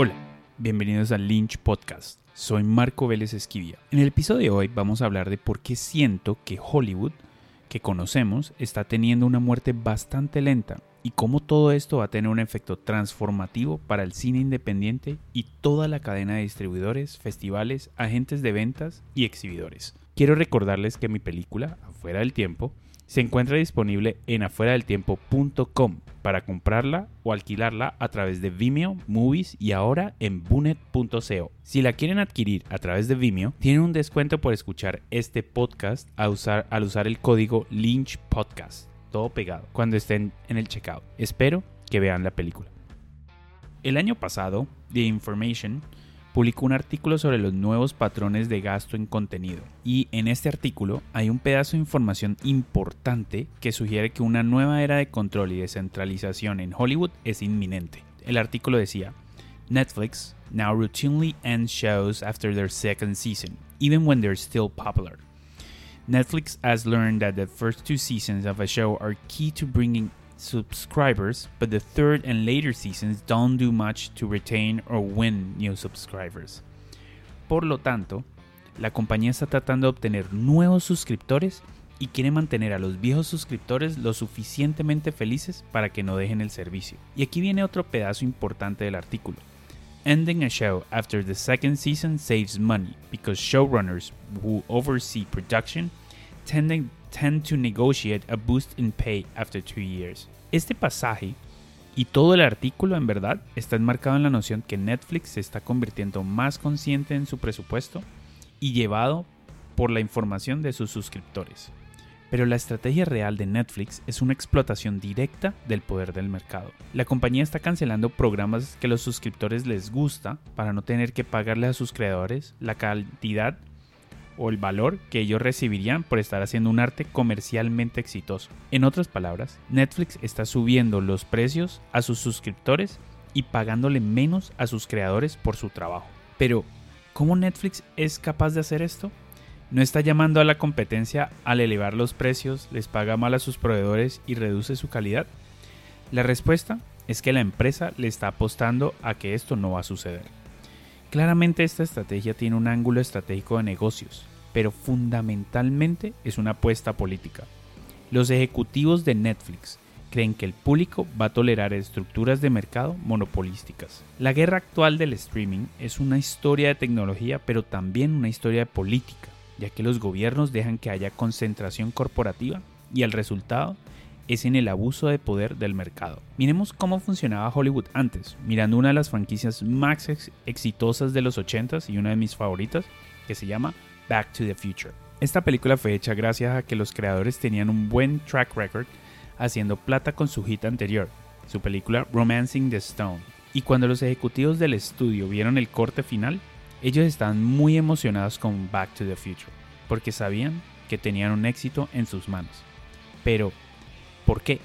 Hola, bienvenidos al Lynch Podcast. Soy Marco Vélez Esquivia. En el episodio de hoy vamos a hablar de por qué siento que Hollywood, que conocemos, está teniendo una muerte bastante lenta y cómo todo esto va a tener un efecto transformativo para el cine independiente y toda la cadena de distribuidores, festivales, agentes de ventas y exhibidores. Quiero recordarles que mi película, Afuera del Tiempo, se encuentra disponible en afueradeltiempo.com para comprarla o alquilarla a través de Vimeo, Movies y ahora en Bunet.co. Si la quieren adquirir a través de Vimeo, tienen un descuento por escuchar este podcast al usar, el código Lynch Podcast, todo pegado, cuando estén en el checkout. Espero que vean la película. El año pasado, The Information publicó un artículo sobre los nuevos patrones de gasto en contenido. Y en este artículo hay un pedazo de información importante que sugiere que una nueva era de control y descentralización en Hollywood es inminente. El artículo decía, Netflix now routinely ends shows after their second season, even when they're still popular. Netflix has learned that the first two seasons of a show are key to bringing subscribers, but the third and later seasons don't do much to retain or win new subscribers. Por lo tanto, la compañía está tratando de obtener nuevos suscriptores y quiere mantener a los viejos suscriptores lo suficientemente felices para que no dejen el servicio. Y aquí viene otro pedazo importante del artículo. Ending a show after the second season saves money because showrunners who oversee production tend tend to negotiate a boost in pay after two years. Este pasaje y todo el artículo en verdad está enmarcado en la noción que Netflix se está convirtiendo más consciente en su presupuesto y llevado por la información de sus suscriptores. Pero la estrategia real de Netflix es una explotación directa del poder del mercado. La compañía está cancelando programas que los suscriptores les gusta para no tener que pagarle a sus creadores la cantidad o el valor que ellos recibirían por estar haciendo un arte comercialmente exitoso. En otras palabras, Netflix está subiendo los precios a sus suscriptores y pagándole menos a sus creadores por su trabajo. Pero, ¿cómo Netflix es capaz de hacer esto? ¿No está llamando a la competencia al elevar los precios, les paga mal a sus proveedores y reduce su calidad? La respuesta es que la empresa le está apostando a que esto no va a suceder. Claramente esta estrategia tiene un ángulo estratégico de negocios, pero fundamentalmente es una apuesta política. Los ejecutivos de Netflix creen que el público va a tolerar estructuras de mercado monopolísticas. La guerra actual del streaming es una historia de tecnología, pero también una historia de política, ya que los gobiernos dejan que haya concentración corporativa y el resultado es en el abuso de poder del mercado. Miremos cómo funcionaba Hollywood antes, mirando una de las franquicias más exitosas de los 80s y una de mis favoritas, que se llama Back to the Future. Esta película fue hecha gracias a que los creadores tenían un buen track record haciendo plata con su hit anterior, su película Romancing the Stone. Y cuando los ejecutivos del estudio vieron el corte final, ellos estaban muy emocionados con Back to the Future, porque sabían que tenían un éxito en sus manos. Pero, ¿Por qué?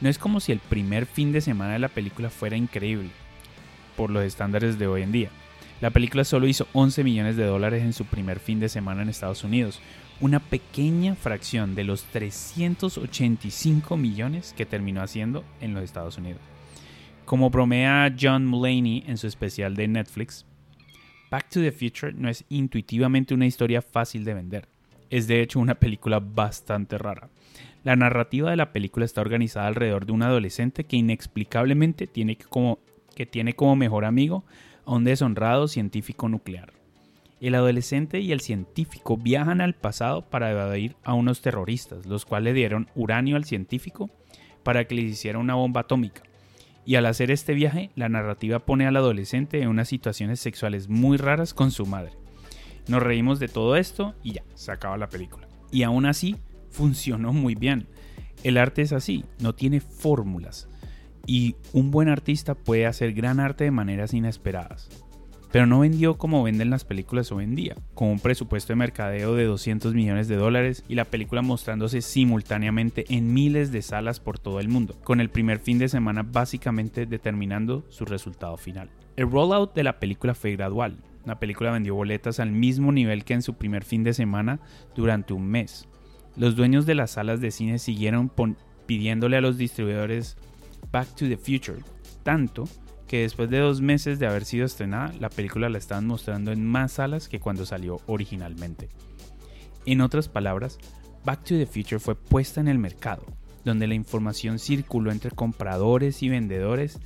No es como si el primer fin de semana de la película fuera increíble, por los estándares de hoy en día. La película solo hizo 11 millones de dólares en su primer fin de semana en Estados Unidos, una pequeña fracción de los 385 millones que terminó haciendo en los Estados Unidos. Como bromea John Mulaney en su especial de Netflix, Back to the Future no es intuitivamente una historia fácil de vender. Es de hecho una película bastante rara. La narrativa de la película está organizada alrededor de un adolescente que inexplicablemente tiene como, que tiene como mejor amigo a un deshonrado científico nuclear. El adolescente y el científico viajan al pasado para evadir a unos terroristas, los cuales le dieron uranio al científico para que le hiciera una bomba atómica. Y al hacer este viaje, la narrativa pone al adolescente en unas situaciones sexuales muy raras con su madre. Nos reímos de todo esto y ya, se acaba la película. Y aún así, funcionó muy bien. El arte es así, no tiene fórmulas. Y un buen artista puede hacer gran arte de maneras inesperadas. Pero no vendió como venden las películas hoy en día, con un presupuesto de mercadeo de 200 millones de dólares y la película mostrándose simultáneamente en miles de salas por todo el mundo, con el primer fin de semana básicamente determinando su resultado final. El rollout de la película fue gradual. La película vendió boletas al mismo nivel que en su primer fin de semana durante un mes, los dueños de las salas de cine siguieron pidiéndole a los distribuidores Back to the Future, tanto que después de dos meses de haber sido estrenada, la película la estaban mostrando en más salas que cuando salió originalmente. En otras palabras, Back to the Future fue puesta en el mercado, donde la información circuló entre compradores y vendedores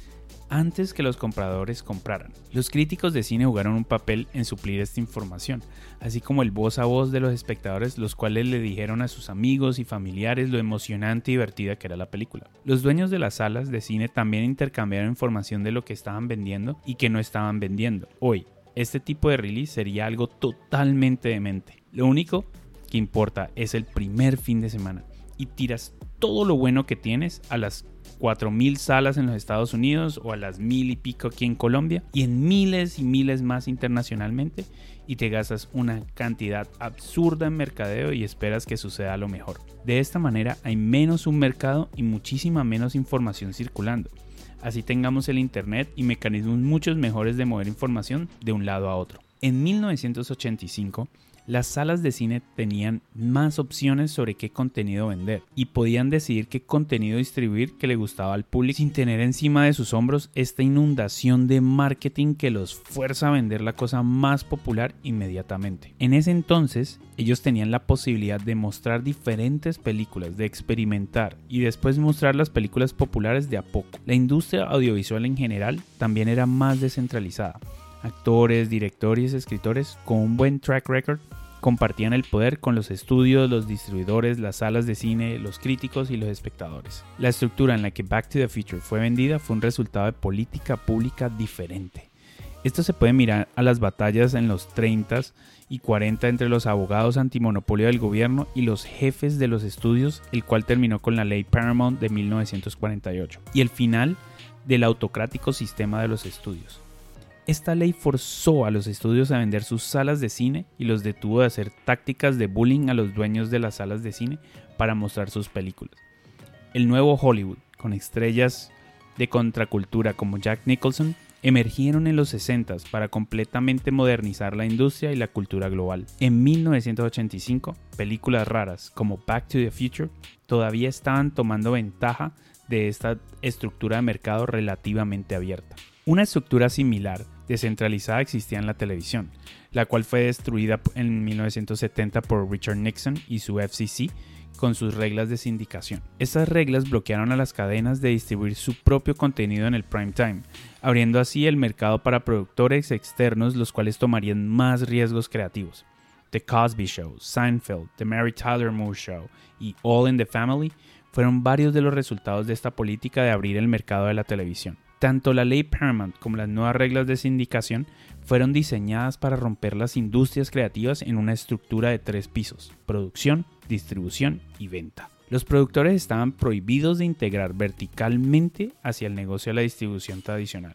antes que los compradores compraran. Los críticos de cine jugaron un papel en suplir esta información, así como el voz a voz de los espectadores, los cuales le dijeron a sus amigos y familiares lo emocionante y divertida que era la película. Los dueños de las salas de cine también intercambiaron información de lo que estaban vendiendo y que no estaban vendiendo. Hoy, este tipo de release sería algo totalmente demente. Lo único que importa es el primer fin de semana y tiras todo lo bueno que tienes a las 4.000 salas en los Estados Unidos o a las mil y pico aquí en Colombia y en miles y miles más internacionalmente y te gastas una cantidad absurda en mercadeo y esperas que suceda lo mejor. De esta manera hay menos un mercado y muchísima menos información circulando. Así tengamos el Internet y mecanismos muchos mejores de mover información de un lado a otro. En 1985, las salas de cine tenían más opciones sobre qué contenido vender y podían decidir qué contenido distribuir que le gustaba al público sin tener encima de sus hombros esta inundación de marketing que los fuerza a vender la cosa más popular inmediatamente. En ese entonces, ellos tenían la posibilidad de mostrar diferentes películas, de experimentar y después mostrar las películas populares de a poco. La industria audiovisual en general también era más descentralizada actores, directores, escritores con un buen track record compartían el poder con los estudios, los distribuidores, las salas de cine, los críticos y los espectadores. La estructura en la que Back to the Future fue vendida fue un resultado de política pública diferente. Esto se puede mirar a las batallas en los 30 y 40 entre los abogados antimonopolio del gobierno y los jefes de los estudios, el cual terminó con la ley Paramount de 1948, y el final del autocrático sistema de los estudios. Esta ley forzó a los estudios a vender sus salas de cine y los detuvo de hacer tácticas de bullying a los dueños de las salas de cine para mostrar sus películas. El nuevo Hollywood, con estrellas de contracultura como Jack Nicholson, emergieron en los 60 para completamente modernizar la industria y la cultura global. En 1985, películas raras como Back to the Future todavía estaban tomando ventaja de esta estructura de mercado relativamente abierta. Una estructura similar descentralizada existía en la televisión, la cual fue destruida en 1970 por Richard Nixon y su FCC con sus reglas de sindicación. Estas reglas bloquearon a las cadenas de distribuir su propio contenido en el prime time, abriendo así el mercado para productores externos los cuales tomarían más riesgos creativos. The Cosby Show, Seinfeld, The Mary Tyler Moore Show y All in the Family fueron varios de los resultados de esta política de abrir el mercado de la televisión. Tanto la ley Paramount como las nuevas reglas de sindicación fueron diseñadas para romper las industrias creativas en una estructura de tres pisos, producción, distribución y venta. Los productores estaban prohibidos de integrar verticalmente hacia el negocio de la distribución tradicional.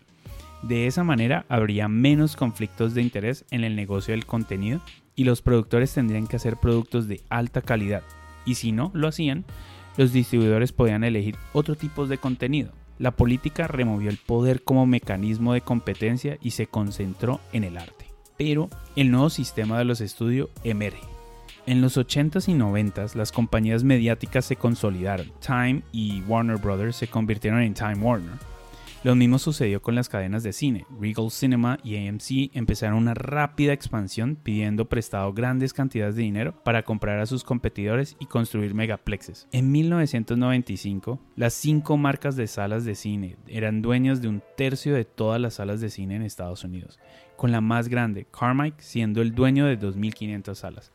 De esa manera habría menos conflictos de interés en el negocio del contenido y los productores tendrían que hacer productos de alta calidad. Y si no lo hacían, los distribuidores podían elegir otro tipo de contenido, la política removió el poder como mecanismo de competencia y se concentró en el arte. Pero el nuevo sistema de los estudios emerge. En los 80s y 90s las compañías mediáticas se consolidaron. Time y Warner Brothers se convirtieron en Time Warner lo mismo sucedió con las cadenas de cine. Regal Cinema y AMC empezaron una rápida expansión pidiendo prestado grandes cantidades de dinero para comprar a sus competidores y construir megaplexes. En 1995, las cinco marcas de salas de cine eran dueñas de un tercio de todas las salas de cine en Estados Unidos, con la más grande, Carmike, siendo el dueño de 2.500 salas.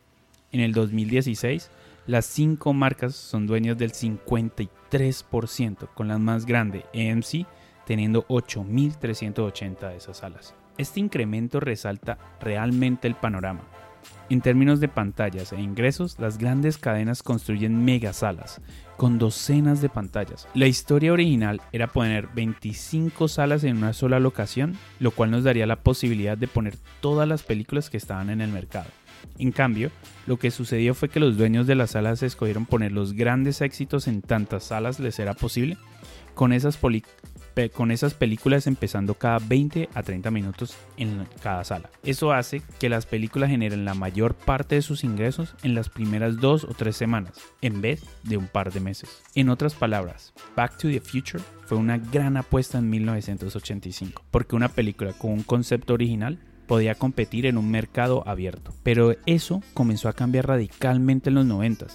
En el 2016, las cinco marcas son dueños del 53%, con la más grande, AMC, teniendo 8.380 de esas salas. Este incremento resalta realmente el panorama. En términos de pantallas e ingresos, las grandes cadenas construyen megasalas, con docenas de pantallas. La historia original era poner 25 salas en una sola locación, lo cual nos daría la posibilidad de poner todas las películas que estaban en el mercado. En cambio, lo que sucedió fue que los dueños de las salas escogieron poner los grandes éxitos en tantas salas les era posible. Con esas con esas películas empezando cada 20 a 30 minutos en cada sala. Eso hace que las películas generen la mayor parte de sus ingresos en las primeras dos o tres semanas, en vez de un par de meses. En otras palabras, Back to the Future fue una gran apuesta en 1985, porque una película con un concepto original podía competir en un mercado abierto. Pero eso comenzó a cambiar radicalmente en los 90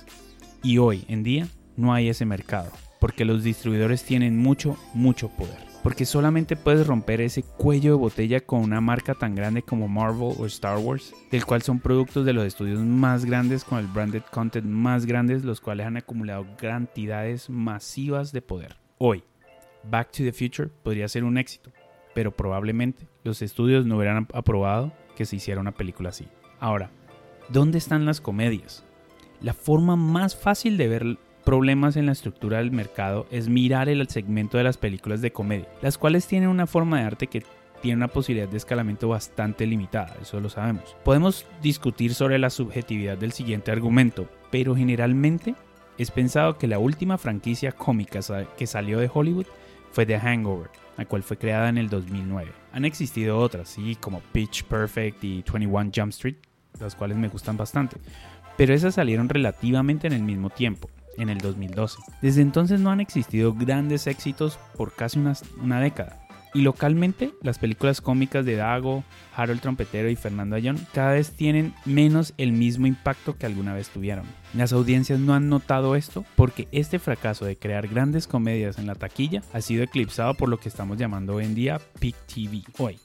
y hoy en día no hay ese mercado porque los distribuidores tienen mucho, mucho poder. Porque solamente puedes romper ese cuello de botella con una marca tan grande como Marvel o Star Wars, del cual son productos de los estudios más grandes con el branded content más grandes, los cuales han acumulado cantidades masivas de poder. Hoy, Back to the Future podría ser un éxito, pero probablemente los estudios no hubieran aprobado que se hiciera una película así. Ahora, ¿dónde están las comedias? La forma más fácil de ver problemas en la estructura del mercado es mirar el segmento de las películas de comedia, las cuales tienen una forma de arte que tiene una posibilidad de escalamiento bastante limitada, eso lo sabemos. Podemos discutir sobre la subjetividad del siguiente argumento, pero generalmente es pensado que la última franquicia cómica que salió de Hollywood fue The Hangover, la cual fue creada en el 2009. Han existido otras, sí, como Pitch Perfect y 21 Jump Street, las cuales me gustan bastante, pero esas salieron relativamente en el mismo tiempo en el 2012. Desde entonces no han existido grandes éxitos por casi una, década. Y localmente, las películas cómicas de Dago, Harold Trompetero y Fernando Ayón cada vez tienen menos el mismo impacto que alguna vez tuvieron. Las audiencias no han notado esto porque este fracaso de crear grandes comedias en la taquilla ha sido eclipsado por lo que estamos llamando hoy en día Peak TV. Hoy,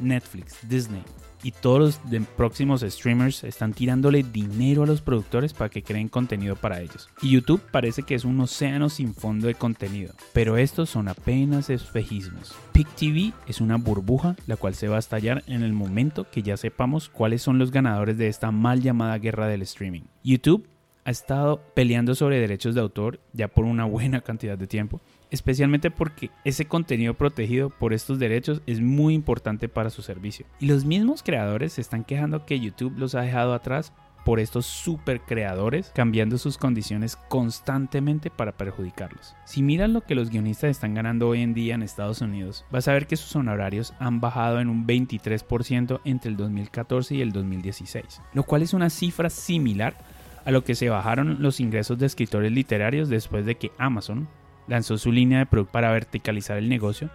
Netflix, Disney, y todos los próximos streamers están tirándole dinero a los productores para que creen contenido para ellos. Y YouTube parece que es un océano sin fondo de contenido, pero estos son apenas espejismos. Pick TV es una burbuja la cual se va a estallar en el momento que ya sepamos cuáles son los ganadores de esta mal llamada guerra del streaming. YouTube ha estado peleando sobre derechos de autor ya por una buena cantidad de tiempo especialmente porque ese contenido protegido por estos derechos es muy importante para su servicio. Y los mismos creadores se están quejando que YouTube los ha dejado atrás por estos super creadores cambiando sus condiciones constantemente para perjudicarlos. Si miras lo que los guionistas están ganando hoy en día en Estados Unidos, vas a ver que sus honorarios han bajado en un 23% entre el 2014 y el 2016, lo cual es una cifra similar a lo que se bajaron los ingresos de escritores literarios después de que Amazon lanzó su línea de producto para verticalizar el negocio,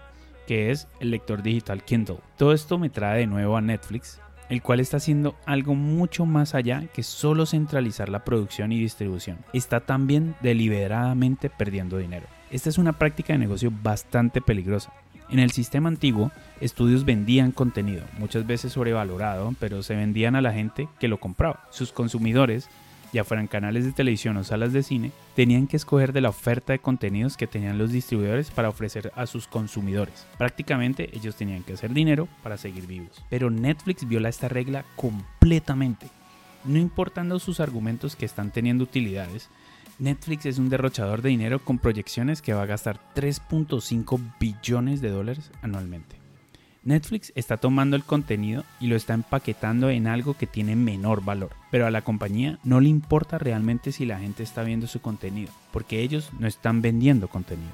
que es el lector digital Kindle. Todo esto me trae de nuevo a Netflix, el cual está haciendo algo mucho más allá que solo centralizar la producción y distribución. Está también deliberadamente perdiendo dinero. Esta es una práctica de negocio bastante peligrosa. En el sistema antiguo, estudios vendían contenido, muchas veces sobrevalorado, pero se vendían a la gente que lo compraba. Sus consumidores ya fueran canales de televisión o salas de cine, tenían que escoger de la oferta de contenidos que tenían los distribuidores para ofrecer a sus consumidores. Prácticamente ellos tenían que hacer dinero para seguir vivos. Pero Netflix viola esta regla completamente. No importando sus argumentos que están teniendo utilidades, Netflix es un derrochador de dinero con proyecciones que va a gastar 3.5 billones de dólares anualmente. Netflix está tomando el contenido y lo está empaquetando en algo que tiene menor valor, pero a la compañía no le importa realmente si la gente está viendo su contenido, porque ellos no están vendiendo contenido.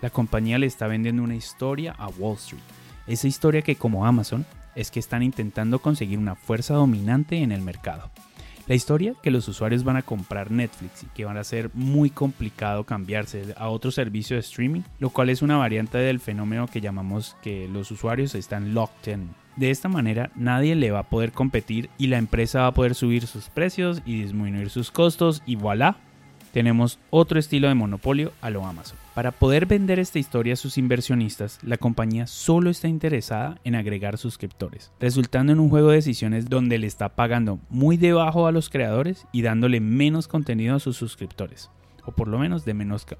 La compañía le está vendiendo una historia a Wall Street, esa historia que como Amazon es que están intentando conseguir una fuerza dominante en el mercado. La historia que los usuarios van a comprar Netflix y que van a ser muy complicado cambiarse a otro servicio de streaming, lo cual es una variante del fenómeno que llamamos que los usuarios están locked in. De esta manera nadie le va a poder competir y la empresa va a poder subir sus precios y disminuir sus costos y voilà, tenemos otro estilo de monopolio a lo Amazon. Para poder vender esta historia a sus inversionistas, la compañía solo está interesada en agregar suscriptores, resultando en un juego de decisiones donde le está pagando muy debajo a los creadores y dándole menos contenido a sus suscriptores o por lo menos de,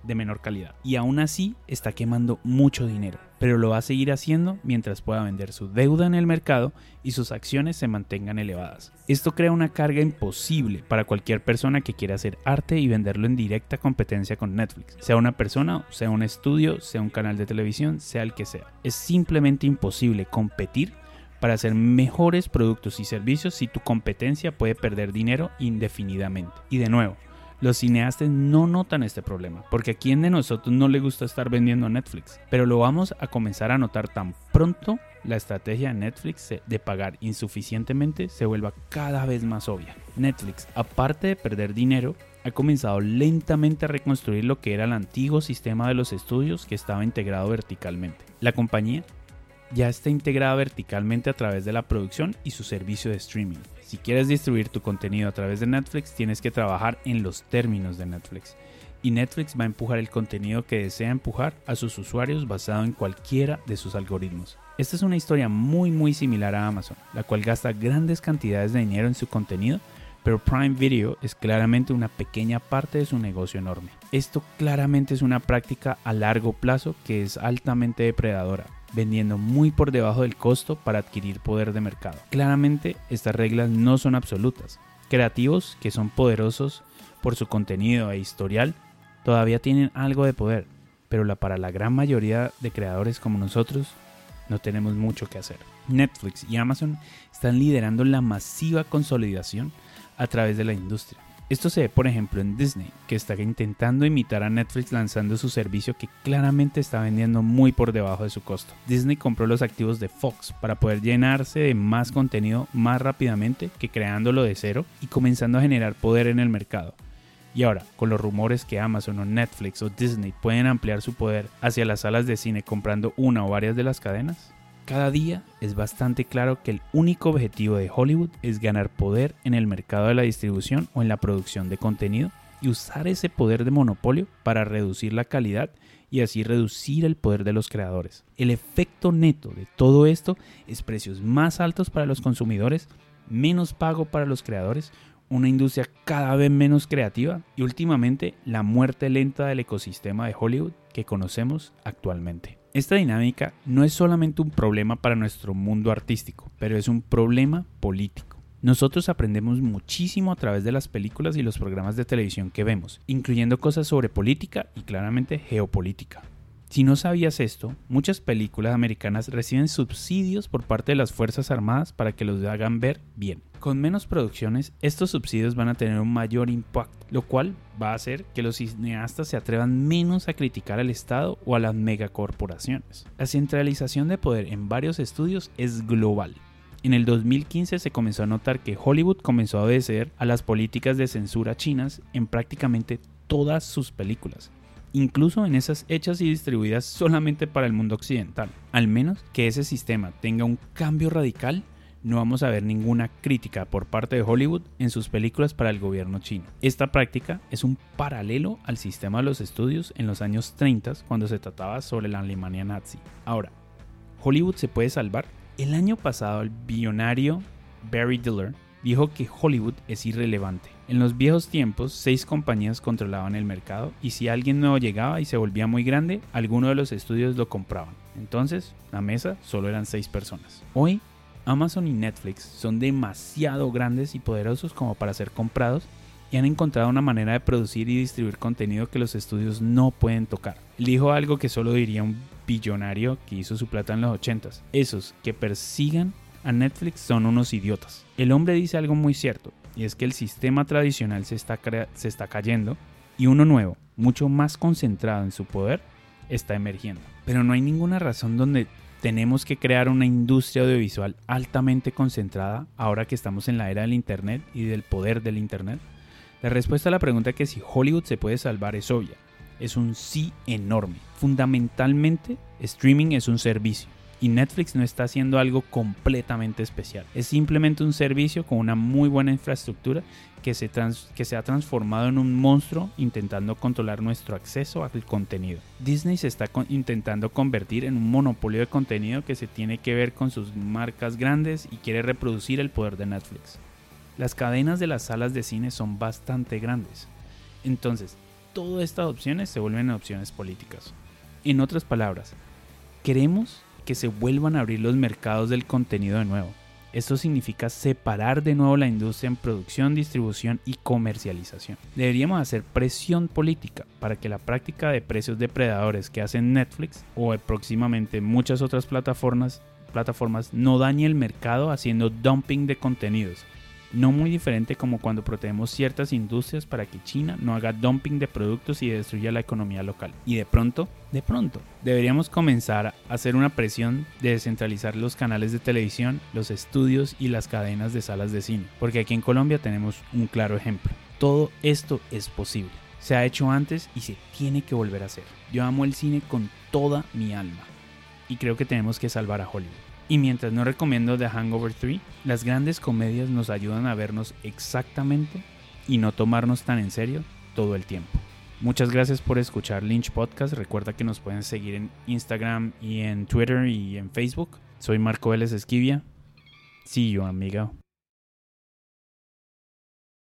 de menor calidad. Y aún así está quemando mucho dinero, pero lo va a seguir haciendo mientras pueda vender su deuda en el mercado y sus acciones se mantengan elevadas. Esto crea una carga imposible para cualquier persona que quiera hacer arte y venderlo en directa competencia con Netflix, sea una persona, sea un estudio, sea un canal de televisión, sea el que sea. Es simplemente imposible competir para hacer mejores productos y servicios si tu competencia puede perder dinero indefinidamente. Y de nuevo, Los cineastas no notan este problema, porque a quién de nosotros no le gusta estar vendiendo a Netflix, pero lo vamos a comenzar a notar tan pronto la estrategia de Netflix de pagar insuficientemente se vuelva cada vez más obvia. Netflix, aparte de perder dinero, ha comenzado lentamente a reconstruir lo que era el antiguo sistema de los estudios que estaba integrado verticalmente. La compañía ya está integrada verticalmente a través de la producción y su servicio de streaming. Si quieres distribuir tu contenido a través de Netflix, tienes que trabajar en los términos de Netflix. Y Netflix va a empujar el contenido que desea empujar a sus usuarios basado en cualquiera de sus algoritmos. Esta es una historia muy muy similar a Amazon, la cual gasta grandes cantidades de dinero en su contenido, pero Prime Video es claramente una pequeña parte de su negocio enorme. Esto claramente es una práctica a largo plazo que es altamente depredadora, vendiendo muy por debajo del costo para adquirir poder de mercado. Claramente estas reglas no son absolutas. Creativos, que son poderosos por su contenido e historial, todavía tienen algo de poder, pero para la gran mayoría de creadores como nosotros, no tenemos mucho que hacer. Netflix y Amazon están liderando la masiva consolidación a través de la industria. Esto se ve, por ejemplo, en Disney, que está intentando imitar a Netflix lanzando su servicio que claramente está vendiendo muy por debajo de su costo. Disney compró los activos de Fox para poder llenarse de más contenido más rápidamente que creándolo de cero y comenzando a generar poder en el mercado. Y ahora, con los rumores que Amazon o Netflix o Disney pueden ampliar su poder hacia las salas de cine comprando una o varias de las cadenas, cada día es bastante claro que el único objetivo de Hollywood es ganar poder en el mercado de la distribución o en la producción de contenido y usar ese poder de monopolio para reducir la calidad y así reducir el poder de los creadores. El efecto neto de todo esto es precios más altos para los consumidores, menos pago para los creadores, una industria cada vez menos creativa y últimamente la muerte lenta del ecosistema de Hollywood que conocemos actualmente. Esta dinámica no es solamente un problema para nuestro mundo artístico, pero es un problema político. Nosotros aprendemos muchísimo a través de las películas y los programas de televisión que vemos, incluyendo cosas sobre política y claramente geopolítica. Si no sabías esto, muchas películas americanas reciben subsidios por parte de las Fuerzas Armadas para que los hagan ver bien. Con menos producciones, estos subsidios van a tener un mayor impacto, lo cual va a hacer que los cineastas se atrevan menos a criticar al Estado o a las megacorporaciones. La centralización de poder en varios estudios es global. En el 2015 se comenzó a notar que Hollywood comenzó a obedecer a las políticas de censura chinas en prácticamente todas sus películas, incluso en esas hechas y distribuidas solamente para el mundo occidental. Al menos que ese sistema tenga un cambio radical, no vamos a ver ninguna crítica por parte de Hollywood en sus películas para el gobierno chino. Esta práctica es un paralelo al sistema de los estudios en los años 30 cuando se trataba sobre la Alemania nazi. Ahora, ¿Hollywood se puede salvar? El año pasado el billonario Barry Diller dijo que Hollywood es irrelevante. En los viejos tiempos, seis compañías controlaban el mercado y si alguien nuevo llegaba y se volvía muy grande, alguno de los estudios lo compraban. Entonces, la mesa solo eran seis personas. Hoy, Amazon y Netflix son demasiado grandes y poderosos como para ser comprados y han encontrado una manera de producir y distribuir contenido que los estudios no pueden tocar. dijo algo que solo diría un billonario que hizo su plata en los 80s. Esos que persigan a Netflix son unos idiotas. El hombre dice algo muy cierto, y es que el sistema tradicional se está, se está cayendo y uno nuevo, mucho más concentrado en su poder, está emergiendo. Pero no hay ninguna razón donde tenemos que crear una industria audiovisual altamente concentrada ahora que estamos en la era del Internet y del poder del Internet. La respuesta a la pregunta que si Hollywood se puede salvar es obvia. Es un sí enorme. Fundamentalmente, streaming es un servicio y Netflix no está haciendo algo completamente especial. Es simplemente un servicio con una muy buena infraestructura que se, ha transformado en un monstruo intentando controlar nuestro acceso al contenido. Disney se está intentando convertir en un monopolio de contenido que se tiene que ver con sus marcas grandes y quiere reproducir el poder de Netflix. Las cadenas de las salas de cine son bastante grandes. Entonces, todas estas opciones se vuelven opciones políticas. En otras palabras, queremos que se vuelvan a abrir los mercados del contenido de nuevo. Esto significa separar de nuevo la industria en producción, distribución y comercialización. Deberíamos hacer presión política para que la práctica de precios depredadores que hacen Netflix o próximamente muchas otras plataformas, plataformas no dañe el mercado haciendo dumping de contenidos no muy diferente como cuando protegemos ciertas industrias para que China no haga dumping de productos y destruya la economía local. Y de pronto, de pronto, deberíamos comenzar a hacer una presión de descentralizar los canales de televisión, los estudios y las cadenas de salas de cine, porque aquí en Colombia tenemos un claro ejemplo. Todo esto es posible. Se ha hecho antes y se tiene que volver a hacer. Yo amo el cine con toda mi alma. Y creo que tenemos que salvar a Hollywood. Y mientras no recomiendo The Hangover 3, las grandes comedias nos ayudan a vernos exactamente y no tomarnos tan en serio todo el tiempo. Muchas gracias por escuchar Lynch Podcast. Recuerda que nos pueden seguir en Instagram y en Twitter y en Facebook. Soy Marco Vélez Esquivia. See you, amigo.